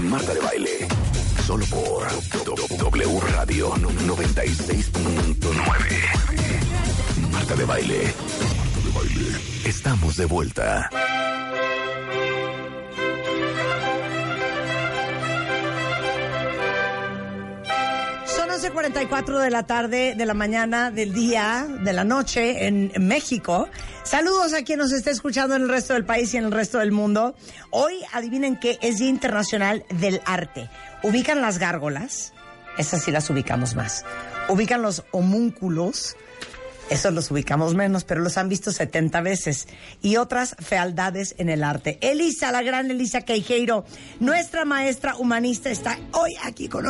Marta de Baile, solo por W Radio 96.9. Marta de Baile, estamos de vuelta. 11.44 de la tarde, de la mañana, del día, de la noche en México. Saludos a quien nos esté escuchando en el resto del país y en el resto del mundo. Hoy, adivinen qué, es Día Internacional del Arte. ¿Ubican las gárgolas? Esas sí las ubicamos más. ¿Ubican los homúnculos? Esos los ubicamos menos, pero los han visto 70 veces. Y otras fealdades en el arte. Elisa, la gran Elisa Queijeiro, nuestra maestra humanista, está hoy aquí con...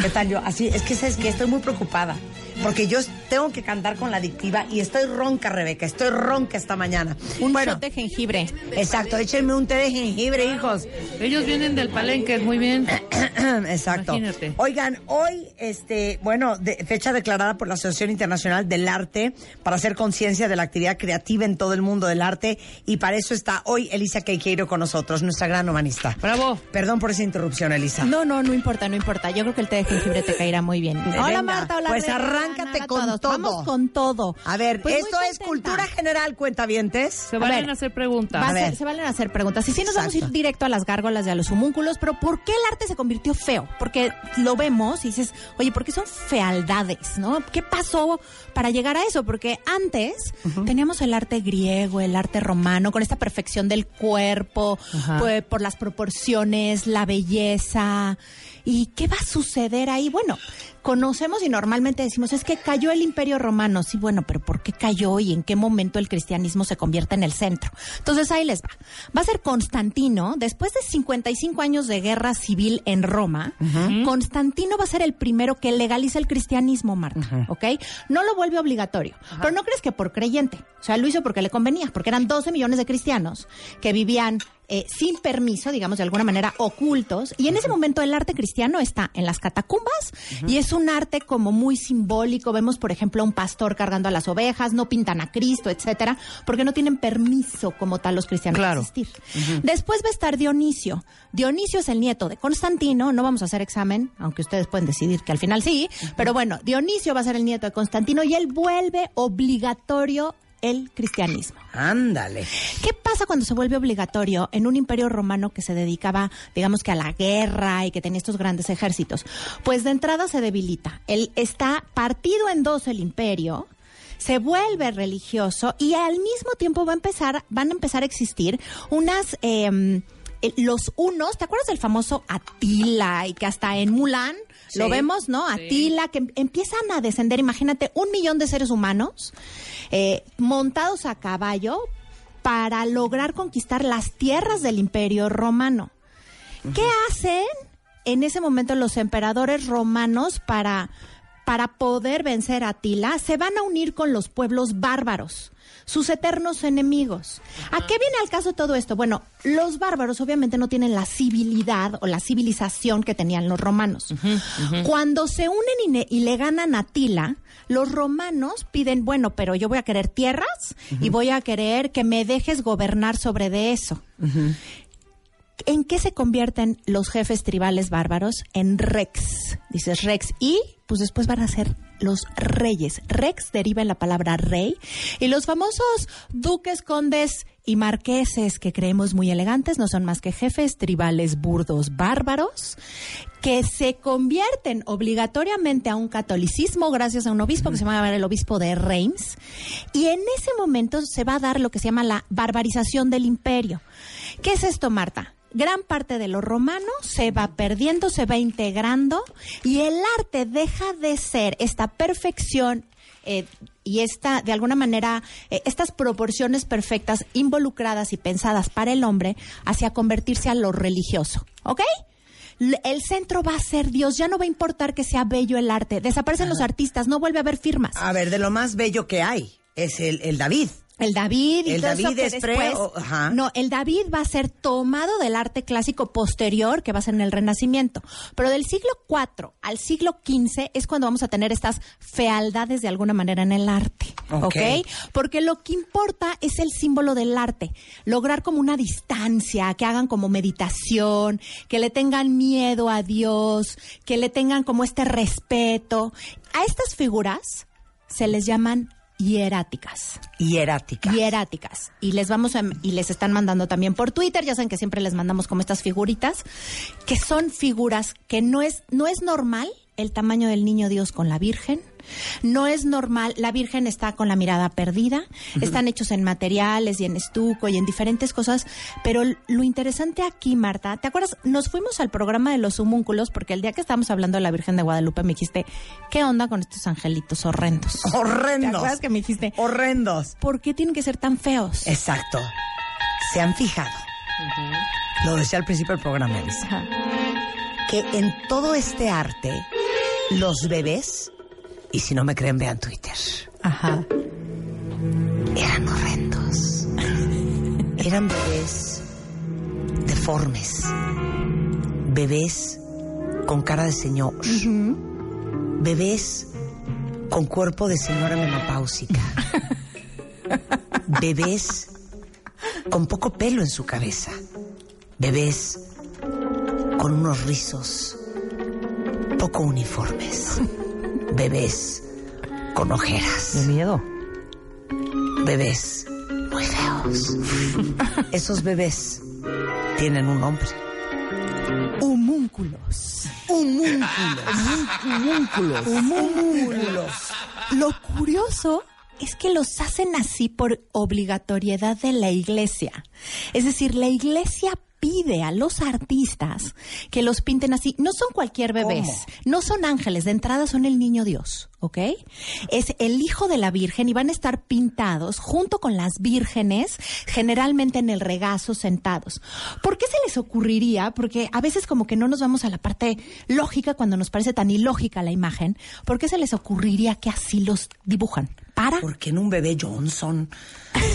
¿Qué tal yo? Así, es que sabes que estoy muy preocupada. Porque yo tengo que cantar con la adictiva y estoy ronca, Rebeca. Estoy ronca esta mañana. Un bueno, shot de jengibre. Exacto, échenme un té de jengibre, hijos. Ellos vienen del palenque, muy bien. Exacto. Imagínate. Oigan, hoy, este, bueno, de- fecha declarada por la Asociación Internacional del Arte para hacer conciencia de la actividad creativa en todo el mundo del arte y para eso está hoy Elisa Queijeiro con nosotros, nuestra gran humanista. Bravo. Perdón por esa interrupción, Elisa. No, no, no importa, no importa. Yo creo que el té de jengibre te caerá muy bien. Venga, Hola Marta, hola pues arráncate con todos. todo. Vamos con todo. A ver, Pues esto es cultura general, cuentavientes. Se A ver, a hacer preguntas. Va a A ser- se valen a hacer preguntas. Y sí nos vamos a ir directo a las gárgolas y a los homúnculos, pero ¿por qué el arte se convirtió feo? Porque lo vemos y dices, oye, ¿por qué son fealdades? ¿No? ¿Qué pasó para llegar a eso? Porque antes teníamos el arte griego, el arte romano, con esta perfección del cuerpo, pues, por las proporciones, la belleza. ¿Y qué va a suceder ahí? Bueno, conocemos y normalmente decimos, es que cayó el imperio romano. Sí, bueno, pero ¿por qué cayó y en qué momento el cristianismo se convierte en el centro? Entonces ahí les va. Va a ser Constantino, después de 55 años de guerra civil en Roma, Constantino va a ser el primero que legaliza el cristianismo, Marta, ¿ok? No lo vuelve obligatorio, pero no crees que por creyente. O sea, lo hizo porque le convenía, porque eran 12 millones de cristianos que vivían eh, sin permiso, digamos, de alguna manera ocultos. Y en ese momento el arte cristiano está en las catacumbas y es un arte como muy simbólico. Vemos, por ejemplo, a un pastor cargando a las ovejas, no pintan a Cristo, etcétera, porque no tienen permiso como tal los cristianos Claro. de existir. Después va a estar Dionisio. Dionisio es el nieto de Constantino. No vamos a hacer examen, aunque ustedes pueden decidir que al final sí. Pero bueno, Dionisio va a ser el nieto de Constantino y él vuelve obligatorio el cristianismo. Ándale. ¿Qué pasa cuando se vuelve obligatorio en un imperio romano que se dedicaba, digamos que a la guerra y que tenía estos grandes ejércitos? Pues de entrada se debilita. Él está partido en dos el imperio se vuelve religioso y al mismo tiempo va a empezar, van a empezar a existir unas eh, los unos, ¿te acuerdas del famoso Atila y que hasta en Mulan lo vemos, ¿no? Atila, que em- empiezan a descender, imagínate, un millón de seres humanos eh, montados a caballo para lograr conquistar las tierras del imperio romano. ¿Qué hacen en ese momento los emperadores romanos para, para poder vencer a Atila? Se van a unir con los pueblos bárbaros, sus eternos enemigos. ¿A qué viene al caso todo esto? Bueno, los bárbaros obviamente no tienen la civilidad o la civilización que tenían los romanos. Cuando se unen y, le ganan a Atila, los romanos piden, bueno, pero yo voy a querer tierras y voy a querer que me dejes gobernar sobre de eso. ¿En qué se convierten los jefes tribales bárbaros? En rex. Dices rex. Y pues después van a ser los reyes. Rex deriva en la palabra rey. Y los famosos duques, condes y marqueses que creemos muy elegantes no son más que jefes tribales burdos bárbaros que se convierten obligatoriamente a un catolicismo gracias a un obispo que se llama el obispo de Reims. Y en ese momento se va a dar lo que se llama la barbarización del imperio. ¿Qué es esto, Marta? Gran parte de lo romano se va perdiendo, se va integrando y el arte deja de ser esta perfección eh, y esta, de alguna manera, eh, estas proporciones perfectas involucradas y pensadas para el hombre hacia convertirse a lo religioso, ¿ok? El centro va a ser Dios, ya no va a importar que sea bello el arte, desaparecen los artistas, no vuelve a haber firmas. A ver, de lo más bello que hay es el, el David. El David y El todo eso David que es pre- después- o- ajá. No, el David va a ser tomado del arte clásico posterior, que va a ser en el Renacimiento. Pero del siglo IV al siglo XV es cuando vamos a tener estas fealdades de alguna manera en el arte. Ok. ¿Ok? Porque lo que importa es el símbolo del arte. Lograr como una distancia, que hagan como meditación, que le tengan miedo a Dios, que le tengan como este respeto. A estas figuras se les llaman hieráticas. Hierática. hieráticas. Y les vamos a, y les están mandando también por Twitter. Ya saben que siempre les mandamos como estas figuritas que son figuras que no es no es normal el tamaño del niño Dios con la Virgen no es normal la Virgen está con la mirada perdida están hechos en materiales y en estuco y en diferentes cosas pero lo interesante aquí Marta te acuerdas nos fuimos al programa de los homúnculos porque el día que estábamos hablando de la Virgen de Guadalupe me dijiste qué onda con estos angelitos horrendos Horrendos. ¿Te acuerdas que me dijiste Horrendos. ¿Por qué tienen que ser tan feos? Exacto. Se han fijado. Lo decía al principio del programa, Elisa. Que en todo este arte, los bebés, y si no me creen, vean Twitter, Ajá. eran horrendos. Eran bebés deformes. Bebés con cara de señor. Bebés con cuerpo de señora menopáusica. Bebés con poco pelo en su cabeza. Bebés con unos rizos poco uniformes. Bebés con ojeras. De miedo. Bebés muy feos. Esos bebés tienen un nombre. Homúnculos. Homúnculos. Homúnculos. Lo curioso es que los hacen así por obligatoriedad de la iglesia. Es decir, la iglesia pide a los artistas que los pinten así. No son cualquier bebés, ¿Cómo? no son ángeles, de entrada son el niño Dios, ¿ok? Es el hijo de la Virgen y van a estar pintados junto con las vírgenes, generalmente en el regazo sentados. ¿Por qué se les ocurriría? Porque a veces como que no nos vamos a la parte lógica cuando nos parece tan ilógica la imagen. ¿Por qué se les ocurriría que así los dibujan? ¿Para? Porque en un bebé Johnson,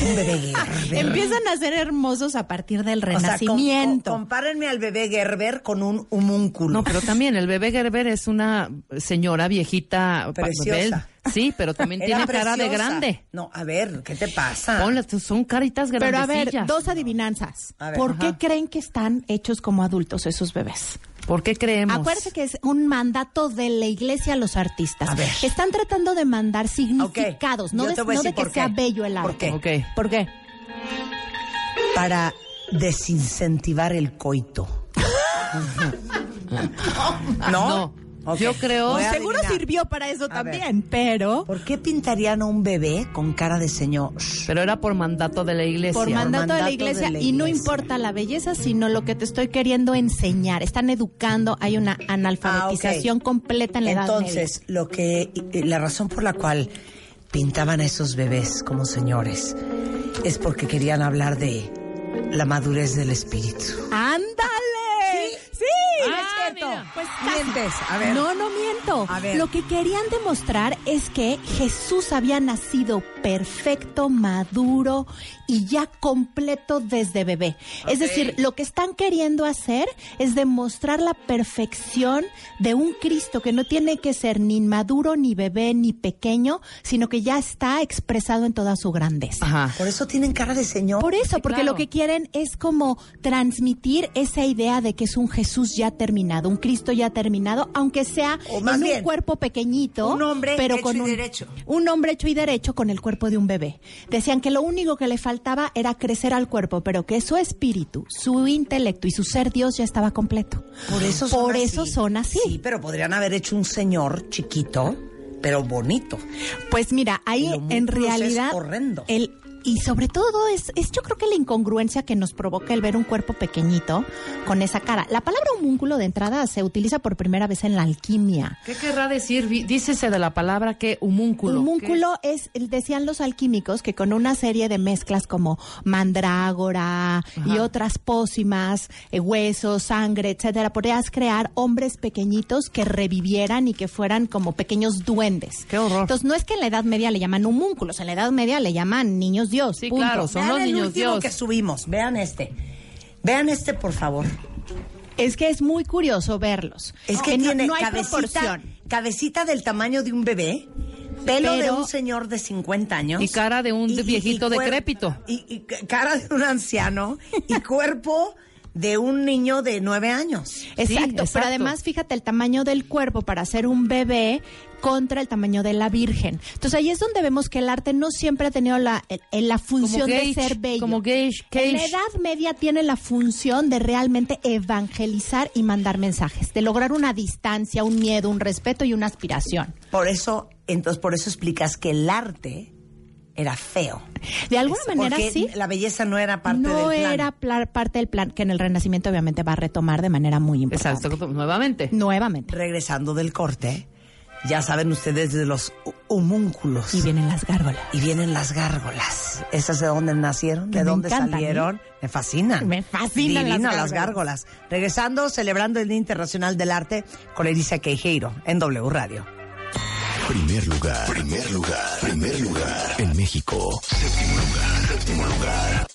un bebé Gerber. Empiezan a ser hermosos a partir del O sea, com- renacimiento. com- compárenme al bebé Gerber con un homúnculo. No, pero también el bebé Gerber es una señora viejita. Preciosa. bebé. Sí, pero también Era tiene cara de grande. No, a ver, ¿qué te pasa? Ponle, son caritas Pero a ver, dos adivinanzas. A ver. ¿Por qué creen que están hechos como adultos esos bebés? ¿Por qué creemos? Acuérdense que es un mandato de la iglesia a los artistas. A ver. Están tratando de mandar significados, no de, no que por sea qué. bello el ¿Por arte. qué? Ok. ¿Por qué? Para desincentivar el coito. ¿No? No. Yo creo- Seguro adivinar. sirvió para eso A también, pero ¿Por qué pintarían a un bebé con cara de señor? Pero era por mandato de la iglesia. por mandato, de, la iglesia, de la y no importa la belleza, sino lo que te estoy queriendo enseñar. Están educando, hay una analfabetización Ah, ok. completa en la edad media. Entonces, lo que la razón por la cual pintaban a esos bebés como señores es porque querían hablar de la madurez del espíritu. ¡Ándale! Pues Mientes, a ver. No, no miento. A ver. Lo que querían demostrar es que Jesús había nacido perfecto, maduro y ya completo desde bebé. Es decir, lo que están queriendo hacer es demostrar la perfección de un Cristo que no tiene que ser ni maduro, ni bebé, ni pequeño, sino que ya está expresado en toda su grandeza. Ajá. Por eso tienen cara de señor. Por eso, porque claro. lo que quieren es como transmitir esa idea de que es un Jesús ya terminado, un Cristo ya terminado, aunque sea en bien, un cuerpo pequeñito, un hombre pero hecho con y un, derecho. un hombre hecho y derecho con el cuerpo de un bebé. Decían que lo único que le faltaba era crecer al cuerpo, pero que su espíritu, su intelecto y su ser Dios ya estaba completo. Por eso son Por así. eso son así. Sí, pero podrían haber hecho un señor chiquito, pero bonito. Pues mira, ahí en realidad horrendo. el y sobre todo es, es yo creo que la incongruencia que nos provoca el ver un cuerpo pequeñito con esa cara. La palabra homúnculo de entrada se utiliza por primera vez en la alquimia. ¿Qué querrá decir? Dícese de la palabra que humúnculo. Homúnculo es, decían los alquímicos, que con una serie de mezclas como mandrágora y otras pócimas, eh, huesos, sangre, etcétera, podrías crear hombres pequeñitos que revivieran y que fueran como pequeños duendes. Qué horror. Entonces, no es que en la Edad Media le llaman homúnculos, en la Edad Media le llaman niños Dios. Sí, punto. claro, son Vean los el niños último Dios. que subimos. Vean este. Vean este, por favor. Es que es muy curioso verlos. Es que no- tiene no hay cabecita, proporción. cabecita del tamaño de un bebé, pelo de un señor de 50 años. Y cara de un viejito decrépito. Y, y ca- cara de un anciano y cuerpo de un niño de 9 años. Exacto, exacto. pero además fíjate el tamaño del cuerpo para ser un bebé contra el tamaño de la virgen. Entonces ahí es donde vemos que el arte no siempre ha tenido la, la función de ser bello. como gauge, En la. Edad Media tiene la función de realmente evangelizar y mandar mensajes, de lograr una distancia, un miedo, un respeto y una aspiración. Por eso, entonces por eso explicas que el arte era feo. De alguna manera Porque sí. la belleza no era parte no del plan. era pla- parte del plan que en el Renacimiento obviamente va a retomar de manera muy importante. Exacto, nuevamente. Nuevamente. Regresando del corte, ya saben ustedes de los homúnculos. Y vienen las gárgolas. Y vienen las gárgolas. ¿Esas de dónde nacieron? Que ¿De dónde encantan, salieron? Me fascinan. Me fascinan Divino, las las gárgolas. Regresando, celebrando el Día Internacional del Arte con Elisa Queijeiro en W Radio. Primer lugar, primer lugar, primer lugar. En México. Séptimo lugar, séptimo lugar.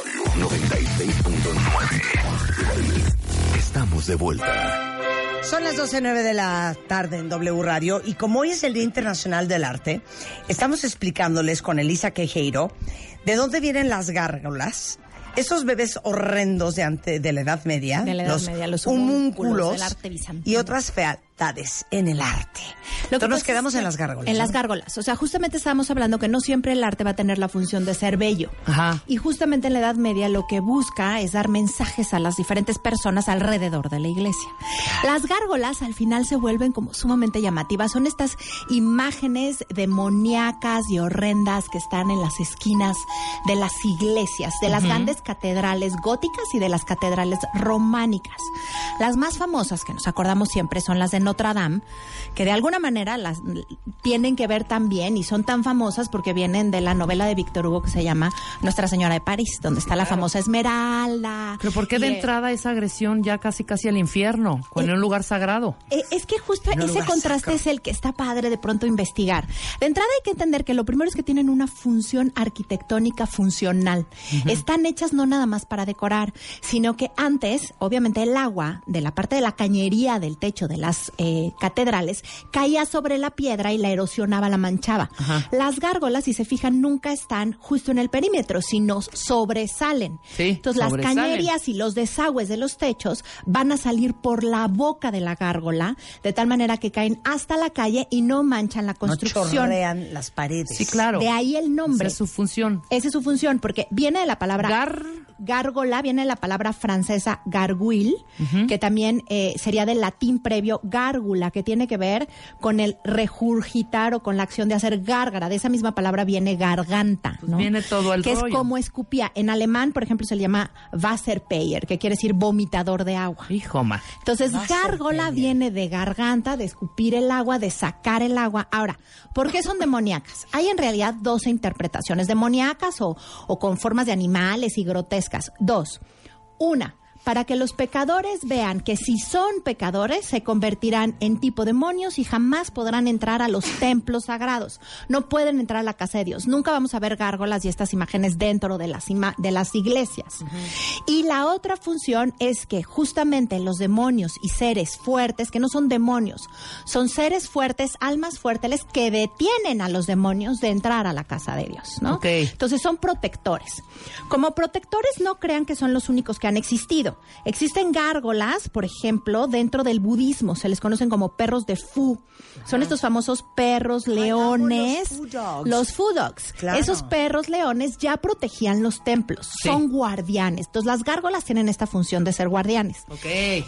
96.9. Estamos de vuelta. Son las 12.09 de la tarde en W Radio y como hoy es el Día Internacional del Arte, estamos explicándoles con Elisa Quejeiro de dónde vienen las gárgolas, esos bebés horrendos de, ante, de la Edad Media, De la Edad los Media, los homúnculos homúnculos del arte bizantino. y otras fealdades en el arte. Lo que Entonces nos quedamos en las gárgolas. En ¿no? las gárgolas. O sea, justamente estábamos hablando que no siempre el arte va a tener la función de ser bello. Ajá. Y justamente en la Edad Media lo que busca es dar mensajes a las diferentes personas alrededor de la iglesia. Las gárgolas al final se vuelven como sumamente llamativas. Son estas imágenes demoníacas y horrendas que están en las esquinas de las iglesias, de las grandes catedrales góticas y de las catedrales románicas. Las más famosas que nos acordamos siempre son las de Notre Dame, que de alguna manera las tienen que ver también y son tan famosas porque vienen de la novela de Víctor Hugo que se llama Nuestra Señora de París, donde está la famosa Esmeralda. Pero ¿por qué de Y, eh, entrada esa agresión ya casi casi al infierno, con un lugar sagrado? Eh, Es que justo En ese contraste sacro. es el que está padre de pronto investigar. De entrada hay que entender que lo primero es que tienen una función arquitectónica funcional. Están hechas no nada más para decorar, sino que antes, obviamente, el agua de la parte de la cañería del techo de las eh, catedrales caía sobre la piedra y la erosionaba, la manchaba. Las gárgolas, si se fijan, nunca están justo en el perímetro, sino sobresalen. Sí, Entonces las cañerías y los desagües de los techos van a salir por la boca de la gárgola, de tal manera que caen hasta la calle y no manchan la No construcción. chorrean las paredes. Sí, claro. De ahí el nombre. Esa es su función. Esa es su función, porque viene de la palabra Gar- gárgola, viene de la palabra francesa garguil, que también eh, sería del latín previo gárgula, que tiene que ver con el regurgitar o con la acción de hacer gárgara. De esa misma palabra viene garganta, Pues ¿no? viene todo el Que rollo. es como escupía. En alemán, por ejemplo, se le llama Wasserpeyer, que quiere decir vomitador de agua. Hijo, ma. Entonces, gárgola viene de garganta, de escupir el agua, de sacar el agua. Ahora, ¿por qué son demoníacas? Hay en realidad dos interpretaciones, demoníacas o, o con formas de animales y grotescas. Dos. Una, para que los pecadores vean que si son pecadores se convertirán en tipo demonios y jamás podrán entrar a los templos sagrados. No pueden entrar a la casa de Dios. Nunca vamos a ver gárgolas y estas imágenes dentro de las, ima- de las iglesias. Y la otra función es que justamente los demonios y seres fuertes, que no son demonios, son seres fuertes, almas fuertes que detienen a los demonios de entrar a la casa de Dios, ¿no? Entonces son protectores. Como protectores no crean que son los únicos que han existido. Existen gárgolas, por ejemplo, dentro del budismo, se les conocen como perros de Fu. Son estos famosos perros leones, los Fu dogs. los Fu dogs. Claro. Esos perros leones ya protegían los templos, Sí. son guardianes. Entonces las gárgolas tienen esta función de ser guardianes. Ok.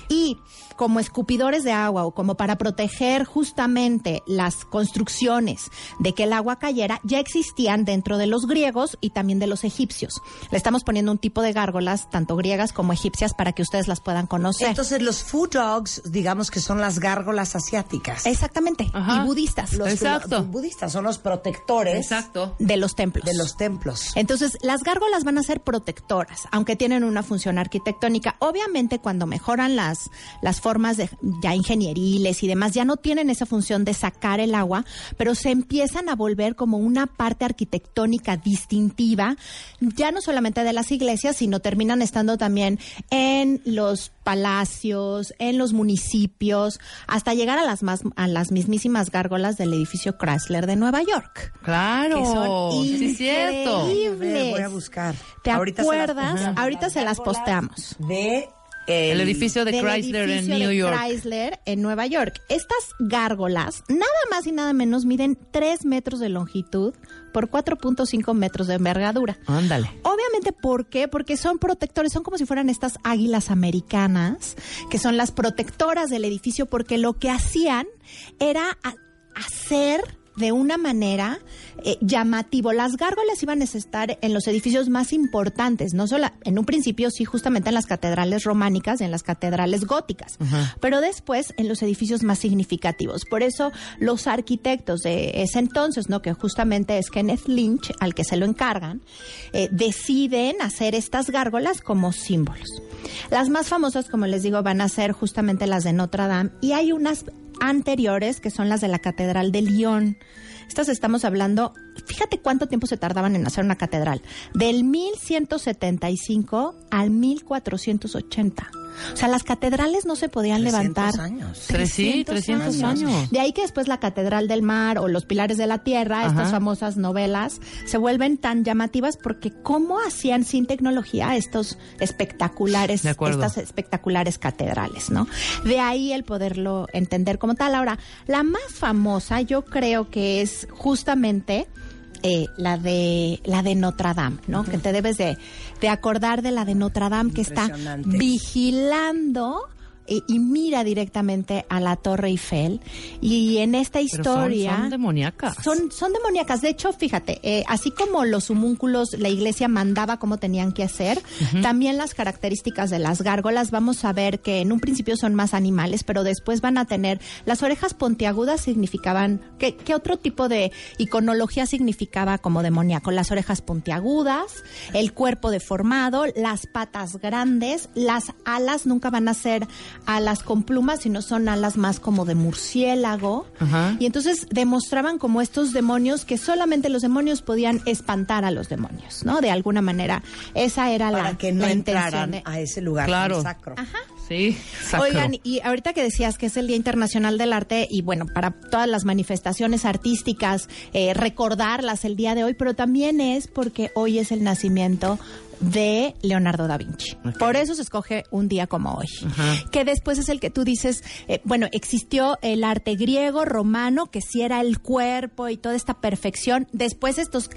Y como escupidores de agua o como para proteger justamente las construcciones de que el agua cayera, ya existían dentro de los griegos y también de los egipcios. Le estamos poniendo un tipo de gárgolas, tanto griegas como egipcias, para que ustedes las puedan conocer. Entonces los food dogs, digamos que son las gárgolas asiáticas. Exactamente. Ajá. Y budistas. Los Exacto. los budistas son los protectores Exacto. de los templos. de los templos. Entonces, las gárgolas van a ser protectoras, aunque tienen una función arquitectónica. Obviamente, cuando mejoran las, las formas de, ya ingenieriles y demás, ya no tienen esa función de sacar el agua, pero se empiezan a volver como una parte arquitectónica distintiva, ya no solamente de las iglesias, sino terminan estando también en los palacios, en los municipios, hasta llegar a las más, a las mismísimas gárgolas del edificio Chrysler de Nueva York. Claro. Que son Sí, es cierto. increíbles. Voy a buscar. ¿Te Ahorita se las acuerdas? posteamos. Ahorita se las posteamos. De El edificio de Del Chrysler en New de York. Chrysler en Nueva York. Estas gárgolas, nada más y nada menos, miden 3 metros de longitud por 4.5 metros de envergadura. Ándale. Obviamente, ¿por qué? Porque son protectores, son como si fueran estas águilas americanas, que son las protectoras del edificio, porque lo que hacían era hacer de una manera eh, llamativo. Las gárgolas iban a estar en los edificios más importantes, no solo en un principio sí justamente en las catedrales románicas y en las catedrales góticas, pero después en los edificios más significativos. Por eso los arquitectos de ese entonces, no que justamente es Kenneth Lynch al que se lo encargan, eh, deciden hacer estas gárgolas como símbolos. Las más famosas, como les digo, van a ser justamente las de Notre Dame y hay unas anteriores que son las de la Catedral de Lyon. Estas estamos hablando, fíjate cuánto tiempo se tardaban en hacer una catedral, del 1175 al 1480. O sea, las catedrales no se podían 300 levantar. años. Tres- sí, 300 años. De ahí que después la Catedral del Mar o los Pilares de la Tierra, Ajá. estas famosas novelas, se vuelven tan llamativas porque cómo hacían sin tecnología estos espectaculares, estas espectaculares catedrales, ¿no? De ahí el poderlo entender como tal. Ahora, la más famosa yo creo que es justamente eh, la de la de Notre Dame, ¿no? Que te debes de, de acordar de la de Notre Dame que está vigilando eh, y mira directamente a la Torre Eiffel. Y en esta Pero son- historia... son demoníacas. Son, son demoníacas. De hecho, fíjate, eh, así como los homúnculos, la iglesia mandaba cómo tenían que hacer, también las características de las gárgolas, vamos a ver que en un principio son más animales, pero después van a tener, las orejas pontiagudas significaban, ¿qué, qué otro tipo de iconología significaba como demoníaco? Las orejas puntiagudas, el cuerpo deformado, las patas grandes, las alas nunca van a ser alas con plumas, sino son alas más como de murciélago. Ajá. Y entonces demostraban como estos demonios que solamente los demonios podían espantar a los demonios, ¿no? De alguna manera. Esa era la, Para que no la intención entraran de- a ese lugar Claro. sacro. Sí, sacro. Oigan, y ahorita que decías que es el Día Internacional del Arte, y bueno, para todas las manifestaciones artísticas, eh, recordarlas el día de hoy, pero también es porque hoy es el nacimiento de Leonardo da Vinci. Por eso se escoge un día como hoy. Que después es el que tú dices, eh, bueno, existió el arte griego, romano, que sí era el cuerpo y toda esta perfección. Después estos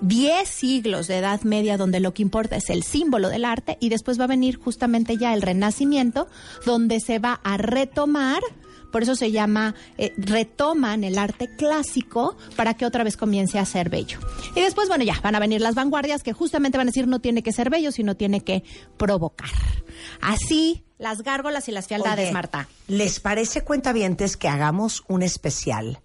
10 siglos de Edad Media donde lo que importa es el símbolo del arte y después va a venir justamente ya el Renacimiento donde se va a retomar, por eso se llama, eh, retoman el arte clásico para que otra vez comience a ser bello. Y después, bueno, ya van a venir las vanguardias que justamente van a decir no tiene que ser bello, sino tiene que provocar. Así, las gárgolas y las fialdades, Oye, Marta. ¿Les parece, cuentavientes, que hagamos un especial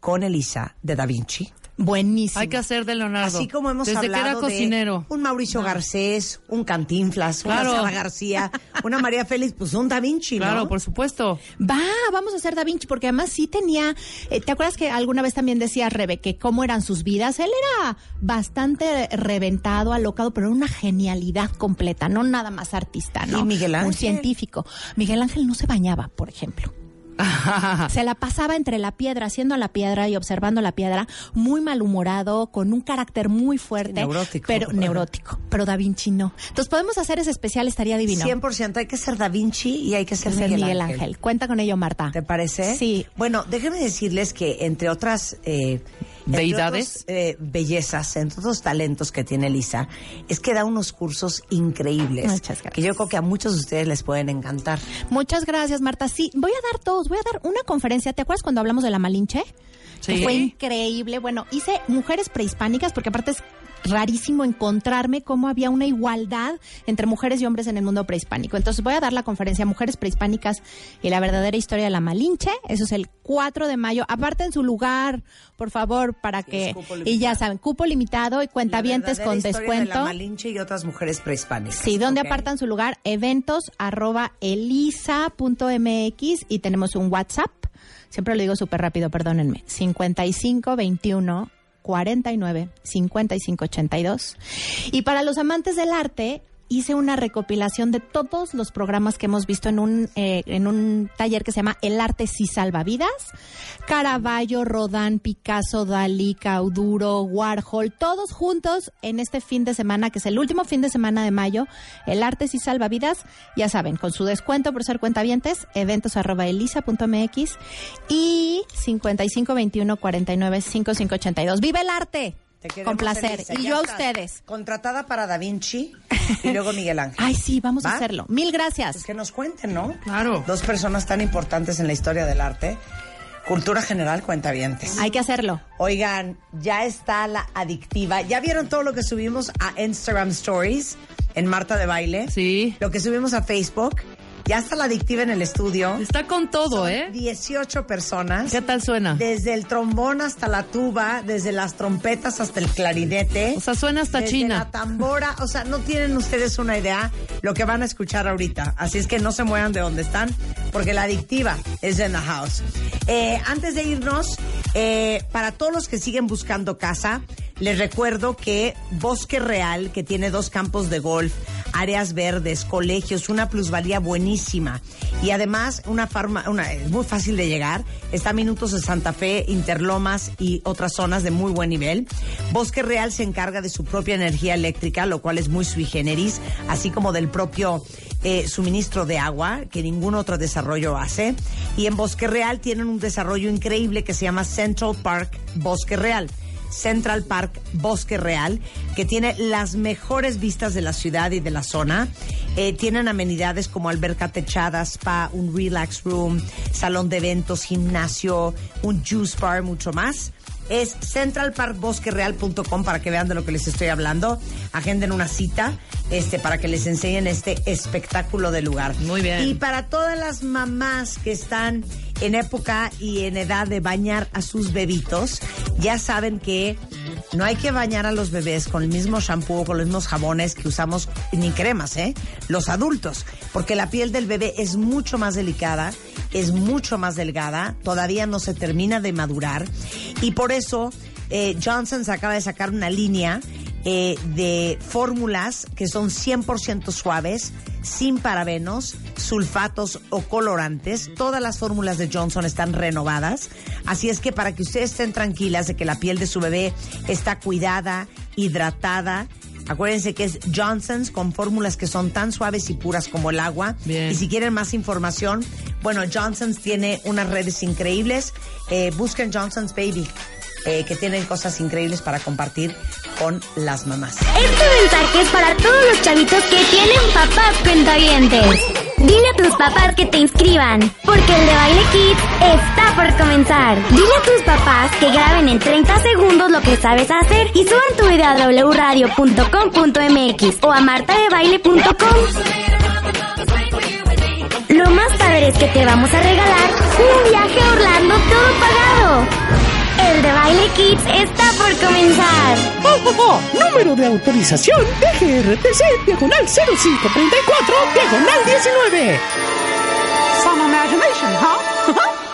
con Elisa de Da Vinci? Buenísimo. Hay que hacer de Leonardo. Así como hemos Desde hablado que era cocinero. de un Mauricio Garcés, un Cantinflas, una. Sara García, una María Félix, pues un Da Vinci, ¿no? Claro, por supuesto. Va, vamos a hacer Da Vinci, porque además sí tenía, eh, ¿te acuerdas que alguna vez también decía Rebe que cómo eran sus vidas? Él era bastante reventado, alocado, pero era una genialidad completa, no nada más artista, ¿no? ¿Y Miguel Un Ángel? científico. Miguel Ángel no se bañaba, por ejemplo. Se la pasaba entre la piedra, haciendo la piedra y observando la piedra, muy malhumorado, con un carácter muy fuerte. Neurótico. Pero neurótico. Pero Da Vinci no. Entonces podemos hacer ese especial, estaría divino. 100% hay que ser Da Vinci y hay que ser, Ser Miguel, Miguel Ángel. Ángel. Cuenta con ello, Marta. ¿Te parece? Sí. Bueno, déjenme decirles que entre otras eh, entre Deidades. otros, eh, bellezas, entre otros talentos que tiene Lisa, es que da unos cursos increíbles Muchas gracias. que yo creo que a muchos de ustedes les pueden encantar. Muchas gracias, Marta. Sí, voy a dar todos. Voy a dar una conferencia. ¿Te acuerdas cuando hablamos de la Malinche? Sí. Fue increíble. Bueno, hice mujeres prehispánicas porque aparte es rarísimo encontrarme cómo había una igualdad entre mujeres y hombres en el mundo prehispánico. Entonces voy a dar la conferencia Mujeres prehispánicas y la verdadera historia de la Malinche. Eso es el 4 de mayo. Aparten su lugar, por favor, para que... Y ya saben, cupo limitado y cuentavientes La con de descuento. la Malinche y otras mujeres prehispánicas. Sí, donde ¿ok? apartan su lugar, eventos arroba elisa.mx y tenemos un WhatsApp, siempre lo digo súper rápido, perdónenme, 55 21 49 55 82. Y para los amantes del arte, hice una recopilación de todos los programas que hemos visto en un, eh, en un taller que se llama El arte sí salva vidas. Caravaggio, Rodin, Picasso, Dalí, Cauduro, Warhol, todos juntos en este fin de semana, que es el último fin de semana de mayo. El arte sí salva vidas, ya saben, con su descuento por ser cuentavientes, eventos arroba elisa.mx y 55 21 49 55 82. ¡Viva el arte! Te Con placer. Y Ya yo a ustedes. Contratada para Da Vinci y luego Miguel Ángel. Ay, sí, vamos ¿Va? a hacerlo. Mil gracias. Pues que nos cuenten, ¿no? Claro. Dos personas tan importantes en la historia del arte. Cultura general, cuentavientes. Hay que hacerlo. Oigan, ya está la adictiva. ¿Ya vieron todo lo que subimos a Instagram Stories en Marta de Baile? Sí. Lo que subimos a Facebook. Ya está la adictiva en el estudio. Está con todo, ¿eh? 18 personas. ¿Qué tal suena? Desde el trombón hasta la tuba, desde las trompetas hasta el clarinete. O sea, suena hasta desde China. la tambora, o sea, no tienen ustedes una idea lo que van a escuchar ahorita. Así es que no se muevan de donde están, porque la adictiva es en the house. Eh, antes de irnos, eh, para todos los que siguen buscando casa, les recuerdo que Bosque Real, que tiene dos campos de golf, áreas verdes, colegios, una plusvalía buenísima y además una farma, es muy fácil de llegar, está a minutos de Santa Fe, Interlomas y otras zonas de muy buen nivel. Bosque Real se encarga de su propia energía eléctrica, lo cual es muy sui generis, así como del propio eh, suministro de agua que ningún otro desarrollo hace. Y en Bosque Real tienen un desarrollo increíble que se llama Central Park Bosque Real. Central Park Bosque Real, que tiene las mejores vistas de la ciudad y de la zona. Eh, tienen amenidades como alberca techada, spa, un relax room, salón de eventos, gimnasio, un juice bar, mucho más. Es centralparkbosquereal.com para que vean de lo que les estoy hablando. Agenden una cita este, para que les enseñen este espectáculo de lugar. Muy bien. Y para todas las mamás que están en época y en edad de bañar a sus bebitos, ya saben que no hay que bañar a los bebés con el mismo shampoo, con los mismos jabones que usamos, ni cremas, ¿eh? Los adultos, porque la piel del bebé es mucho más delicada, es mucho más delgada, todavía no se termina de madurar y por eso eh, Johnson se acaba de sacar una línea eh, de fórmulas que son 100% suaves, sin parabenos, sulfatos o colorantes. Todas las fórmulas de Johnson están renovadas. Así es que para que ustedes estén tranquilas de que la piel de su bebé está cuidada, hidratada. Acuérdense que es Johnson's con fórmulas que son tan suaves y puras como el agua. Bien. Y si quieren más información, bueno, Johnson's tiene unas redes increíbles. Eh, busquen Johnson's Baby, eh, que tienen cosas increíbles para compartir con las mamás. Este mensaje es para todos los chavitos que tienen papás cuentavientes. Dile a tus papás que te inscriban, porque el de Baile Kids está por comenzar. Dile a tus papás que graben en 30 segundos lo que sabes hacer y suban tu video a wradio.com.mx o a martadebaile.com. Lo más padre es que te vamos a regalar un viaje a Orlando todo pagado. El de Baile Kids está por comenzar. Oh, oh, oh. Número de autorización DGRTC, diagonal 0534, diagonal 19. Some imagination, huh?